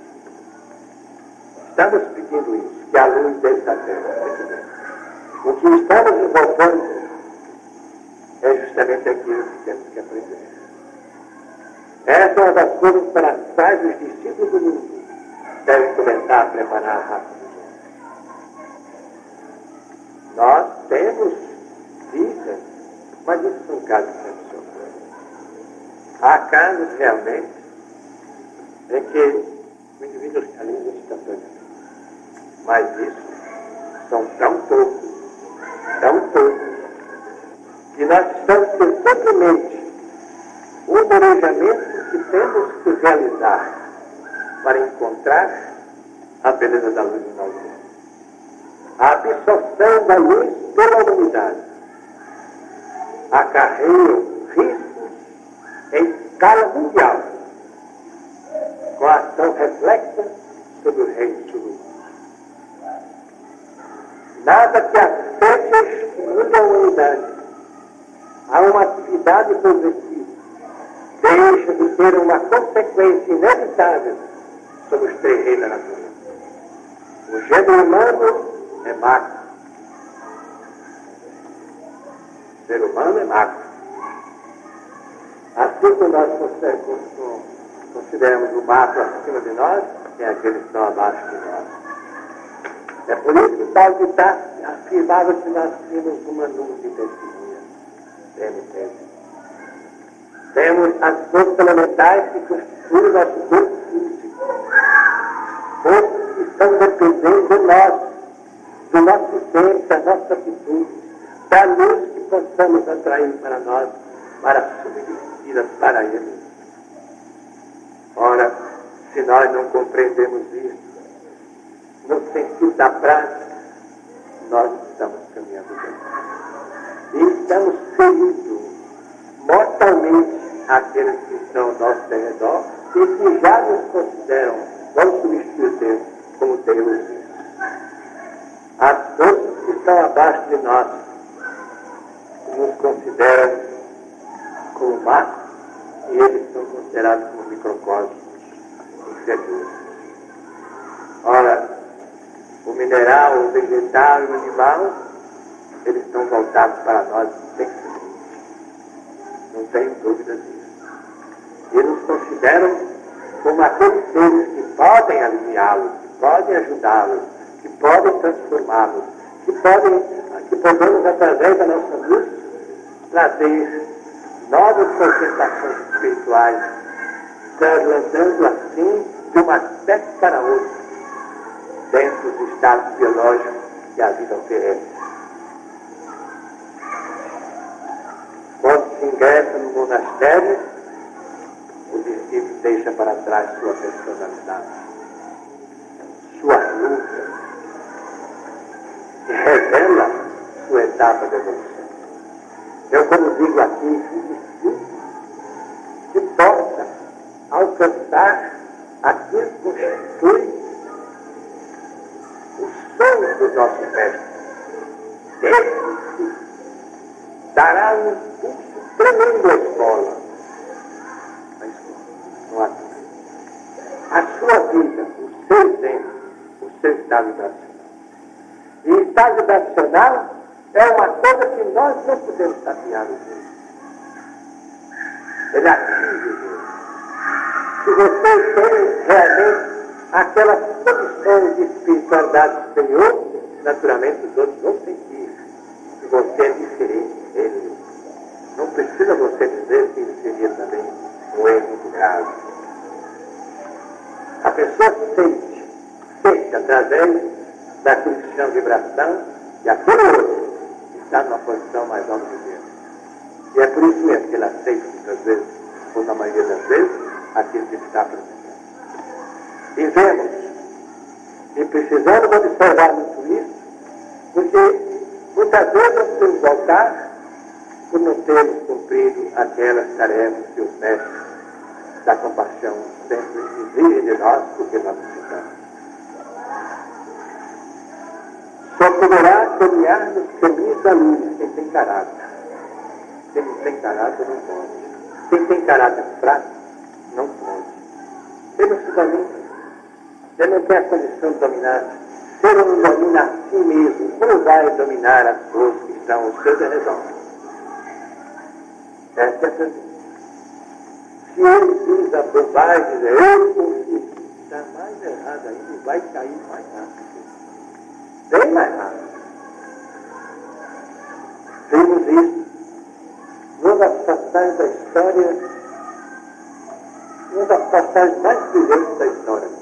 Estamos pedindo isso, que a luz dessa terra. O que estamos invocando é justamente aquilo que temos que aprender. Essa é uma das coisas para as quais os discípulos do mundo devem começar a preparar rapidamente. Nós temos dizem, mas isso são casos excepcionais. Há casos realmente em que o indivíduo realiza instantaneamente. Mas isso são tão poucos, tão poucos, que nós ter simplesmente o planejamento que temos que realizar para encontrar a beleza da luz em nós. A absorção da luz pela humanidade acarreia riscos em escala mundial, com a ação reflexa sobre o reino submundo. nada que afete ou estimule a humanidade a uma atividade progressiva, deixa de ter uma consequência inevitável sobre os três reis da natureza. O gênero humano é macro. O ser humano é macro. Assim como nós consideramos o macro acima de nós, tem aqueles que estão abaixo de nós. É por isso que Paulo está afirmava que nós temos uma nuvem de testemunha. Temos, temos. Temos as forças elementais que constituem o nosso corpo estão dependendo de nós, do nosso tempo, da nossa atitude, da luz que possamos atrair para nós, para submergir para Ele. Ora, se nós não compreendemos isso, no sentido da prática, nós estamos caminhando bem. E estamos ferindo mortalmente aqueles que estão ao nosso redor e que já nos consideram, vamos substituir Deus como Deus. As forças que estão abaixo de nós nos consideram como má e eles são considerados como microcosmos inferiores. Ora, o mineral, o vegetal e o animal, eles estão voltados para nós intensamente. Não tenho dúvida disso. E nos consideram como aqueles seres que podem aliviá-los, que podem ajudá-los, que podem transformá-los, que podem, que podemos, através da nossa luz, trazer novas concentrações espirituais, translatando assim de um aspecto para outro dentro dos estados biológicos que a vida oferece. Quando se ingressa no monastério, o discípulo deixa para trás sua personalidade, revela sua etapa de evolução. Eu, como digo aqui, que possa alcançar aquilo que constitui sonho do nosso mestre. Esse dará um impulso tremendo à escola. A sua vida, o seu exemplo, o seu estado vibracional. E estado vibracional é uma coisa que nós não podemos no mundo. Ele atinge Deus. Se você tem realmente aquelas condições de espiritualidade superior, naturalmente os outros vão sentir que você é diferente dele. Não precisa você dizer que isso seria também um erro grave. A pessoa sente, sente através se chama vibração, e aquele outro está numa posição mais alta que Deus. E é por isso mesmo que ele aceita muitas vezes, ou na maioria das vezes, aquilo que está presente vivemos. E precisamos observar muito isso, porque muitas vezes nós podemos voltar por não termos cumprido aquelas tarefas que os mestres da compaixão sempre exigem de nós, porque nós precisamos. Só poderá caminhar nos caminhos da luz quem tem caráter. Quem não tem caráter não pode. Quem tem caráter fraco não pode. Temos que caminho você não tem a condição de dominar. Você não domina a si mesmo. Como vai dominar as coisas que estão ao seu redor? Essa é a pergunta. Se ele diz a bobagem, eu consigo, está mais errado ainda e vai cair mais rápido. Bem mais rápido. Vimos isso numa das passagens da história, uma das passagens mais brilhantes da história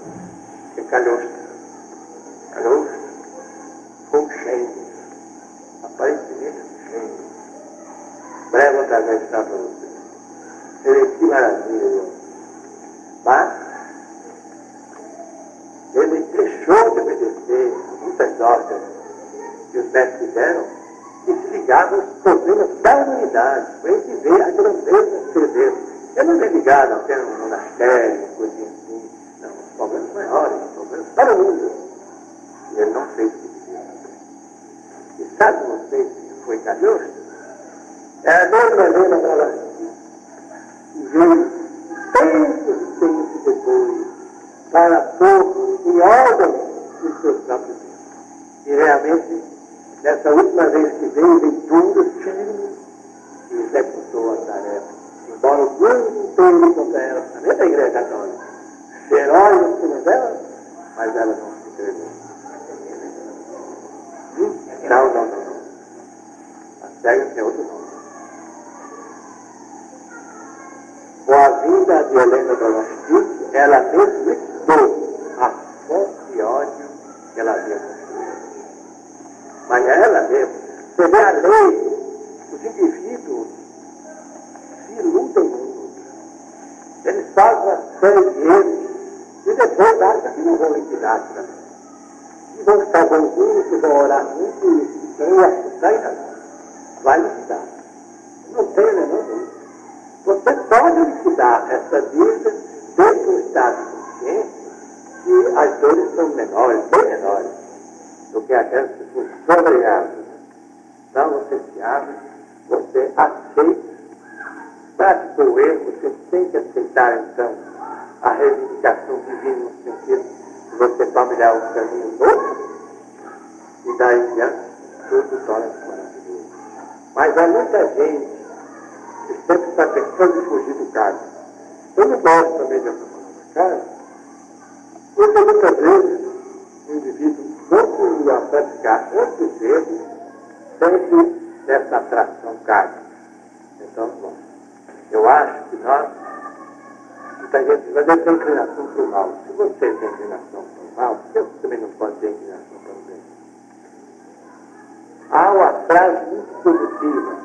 calhou calhou com gênios, aparentemente gênios. Breve outra vez está para. Ele, que maravilha, Mas ele deixou de obedecer muitas ordens que os mestres deram, ligavam aos problemas da humanidade, para a gente ver a grandeza do ser Deus. Eu não me ligaram até um monastério, coisa assim, não, os problemas maiores, os problemas para o mundo. E ele não fez o que devia fazer. E sabe vocês que foi calhoso? É a mesma Helena Bravanti. Assim, Veio tempos e tempos depois para todos e ordens dos seus próprios e realmente, nessa última vez que veio, veio duro, firme e executou a tarefa. Embora o mundo inteiro contra ela, também da igreja católica, feroz em cima dela, mas ela não se entregou. Não, não, não. não. A cega tem outro nome. Com a vinda de Helena Dolostic, ela listou a fonte de ódio que ela havia. Mas ela mesmo, você vê a lei, os indivíduos se iludem muito. Eles fazem uma série de e depois acham que não vão liquidar também. E vão ficar bonzinhos, que vão orar muito e quem ajudar ainda vai liquidar. Não tem né, não Você pode liquidar essa dívida dentro do estado de consciência e as dores são menores, bem menores, que que foram sobreadas. Então você se abre, você aceita, praticou o erro, você tem que aceitar então a reivindicação divina no sentido de você familiar um caminho novo, e daí em diante tudo torna-se maravilhoso. Mas há muita gente que sempre está pensando em fugir do caso. Eu não gosto também dessa palavra caso, porque muitas vezes o indivíduo continua a praticar outros erros sempre dessa atração kármica. Então, bom, eu acho que nós Muita gente vai ter inclinação para o mal. Se você tem inclinação para o mal, você também não pode ter inclinação para o bem. Há uma frase muito positiva.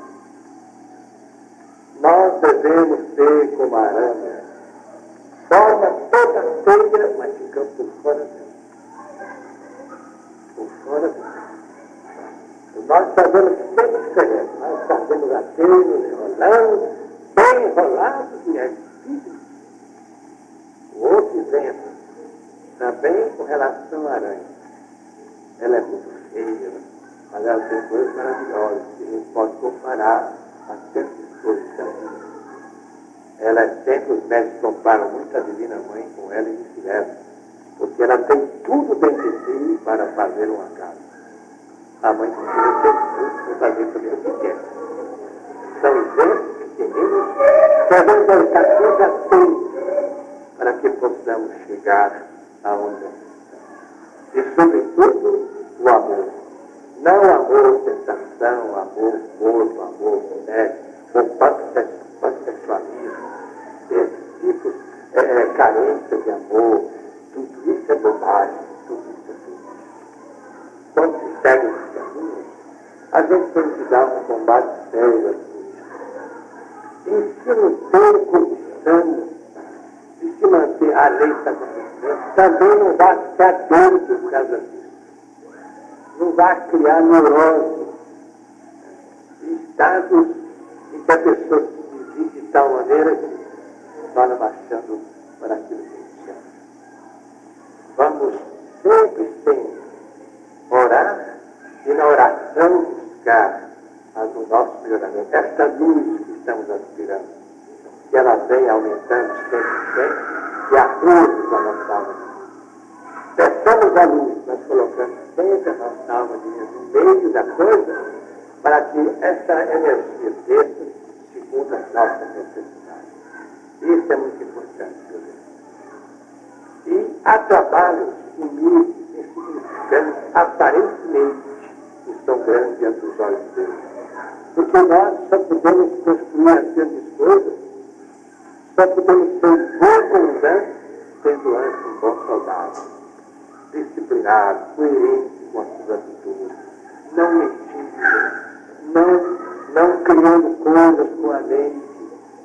Nós devemos ser como a aranha. Toda feia, mas ficamos por fora dela. Dela. Nós fazemos sempre diferente. Nós fazemos aquilo, enrolando, bem enrolados, e é difícil o outro exemplo, também com relação à aranha. Ela é muito feia, mas ela tem coisas maravilhosas que a gente pode comparar a certas coisas da. Ela é sempre, os médicos comparam muito a Divina Mãe com ela e vice-versa, porque ela tem tudo dentro de si para fazer uma casa. A mãe precisa ter tudo para fazer o que quer. São exemplos pequeninos que a mãe da educação já tem para que possamos chegar aonde Vai criar neurose, estados em que a pessoa se divide de tal maneira que torna marchando para aquilo que a gente. Vamos sempre, sempre orar e na oração buscar o nosso melhoramento. Esta luz que estamos aspirando que ela vem aumentando sempre, sempre, e a luz da nossa alma. Peçamos a luz, nós colocamos sempre a alma no meio da coisa, para que essa energia desça segundo as nossas necessidades. Isso é muito importante, meu Deus. E há trabalhos humildes, insignificantes, aparentemente, que são grandes diante dos olhos de Deus. Porque nós só podemos construir as grandes coisas só podemos ser um bom comandante sendo antes um bom soldado. Disciplinado, coerente com as suas atitudes, não mentindo, não, não criando coisas com a mente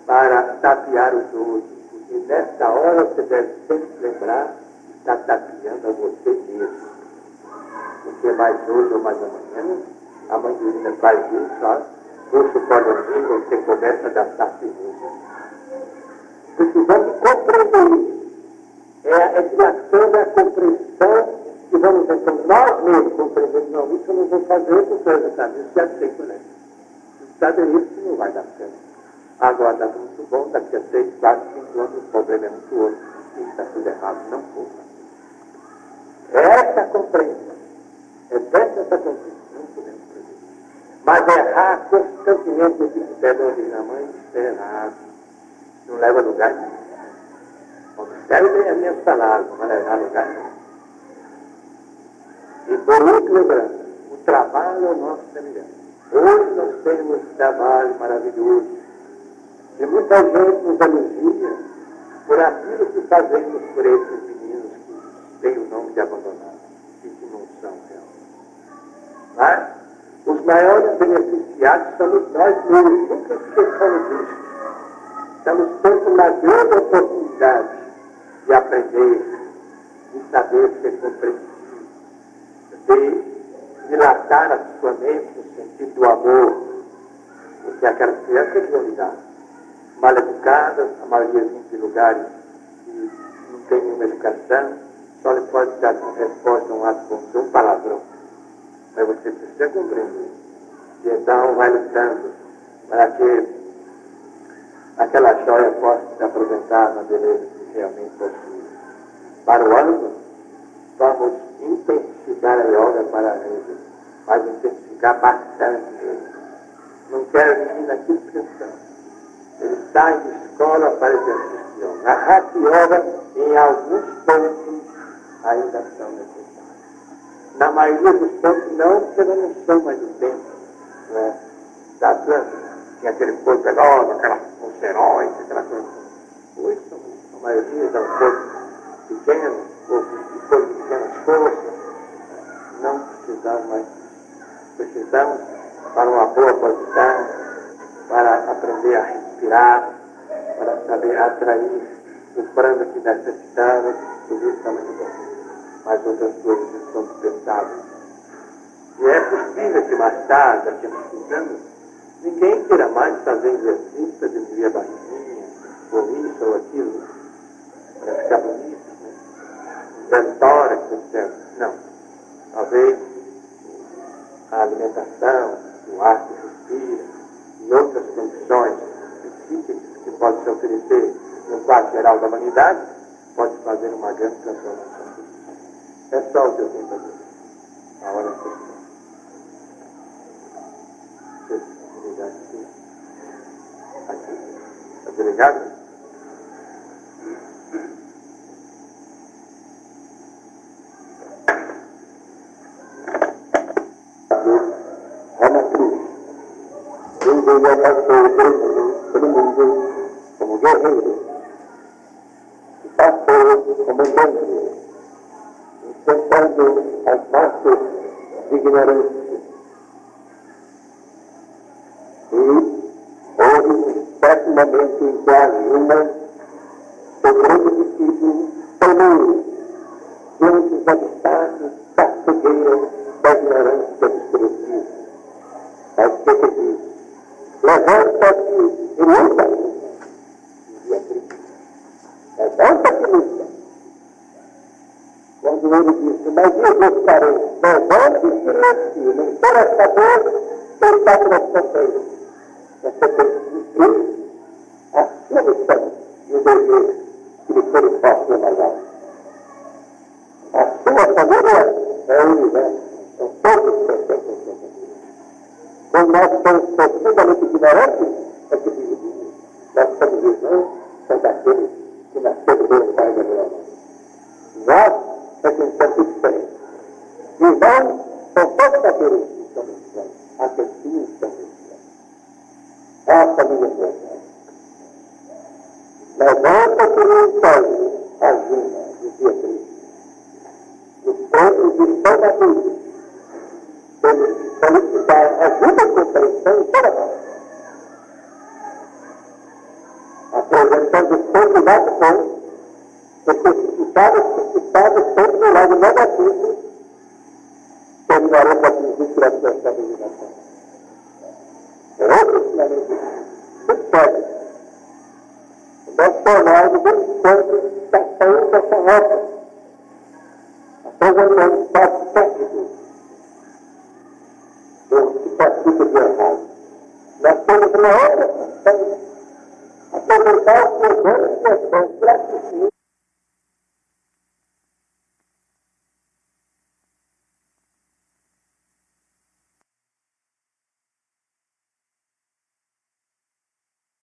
para tapear os outros. Porque nessa hora você deve sempre lembrar que está tapeando a você mesmo. Porque mais hoje ou mais amanhã, a mãe faz isso, ó, puxa o cordãozinho, você começa a gastar segundo. Precisamos compreender isso. É a educação da compreensão que vamos então nós mesmos compreendendo, não, isso eu não vou fazer porque eu já isso já sei qual é. Sabe isso não vai dar certo. Agora está muito bom, daqui a seis, quatro, cinco anos o problema é muito outro. E está tudo errado, não. É essa a compreensão. É dessa essa compreensão. Não podemos fazer. Mas errar constantemente o que não diz na mãe, isso é errado. Não leva a lugar nenhum. As minhas palavras, não vai levar lugar nenhum. E por último, lembrando, o trabalho é o nosso semelhante. Hoje nós temos um trabalho maravilhoso. E muita gente nos elogia por aquilo que fazemos por esses meninos que têm o nome de abandonados e que não são realmente. Mas os maiores beneficiados somos nós mesmos, nunca esqueçamos disso. Estamos tendo uma grande oportunidade de aprender, de saber ser compreensivo, de dilatar a sua mente no sentido do amor, porque aquelas crianças de unidade, mal educadas, a maioria vem de lugares que não tem nenhuma educação, só lhe pode dar como resposta um ato com um palavrão. Mas você precisa compreender. E então vai lutando para que aquela joia possa se apresentar na beleza realmente possui. Para o ano, vamos intensificar a yoga para ele, mas intensificar bastante. Não quero menina aqui pensando. Ele sai de escola para exercício de yoga. A Hatha Yoga, em alguns pontos, ainda são necessários. Na maioria dos pontos, não, porque não são mais o tempo né, da Atlântica. Tinha aquele corpo enorme, aquela conceróide, aquela coisa. Hoje, são, a maioria dá um corpo pequeno, corpo de pequenas forças. Não precisamos mais. Precisamos para uma boa posição, para aprender a respirar, para saber atrair o prana que necessitamos, tudo isso está muito bom. Mas outras coisas estão dispensadas. E é possível que mais tarde, daqui a muitos anos, ninguém queira mais fazer exercício diminuir a barriguinha, ou isso ou aquilo, para ficar bonito, né? Ventória, etc. Não. Talvez a alimentação, o ar que respira e outras condições psíquicas que podem se oferecer no quadro geral da humanidade, pode fazer uma grande transformação. É só o que eu tenho para dizer. A hora é questão. Delegado aqui. Aqui. Ele passou pelo mundo como guerreiro. E passou como bandido, enfrentando as massas de ignorância. E houve certo momento em que a Juna, seu grande discípulo, tomou diante dos obstáculos da cegueira, da ignorância por